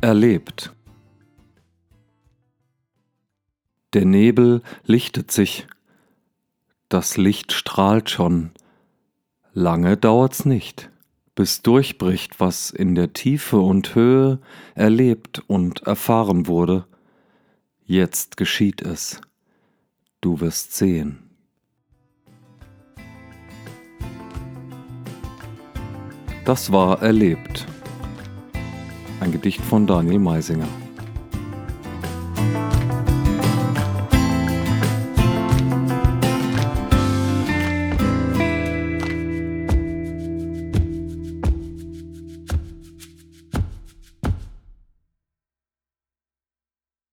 erlebt. Der Nebel lichtet sich, das Licht strahlt schon, lange dauert's nicht, bis durchbricht, was in der Tiefe und Höhe erlebt und erfahren wurde. Jetzt geschieht es, du wirst sehen. Das war erlebt. Ein Gedicht von Daniel Meisinger.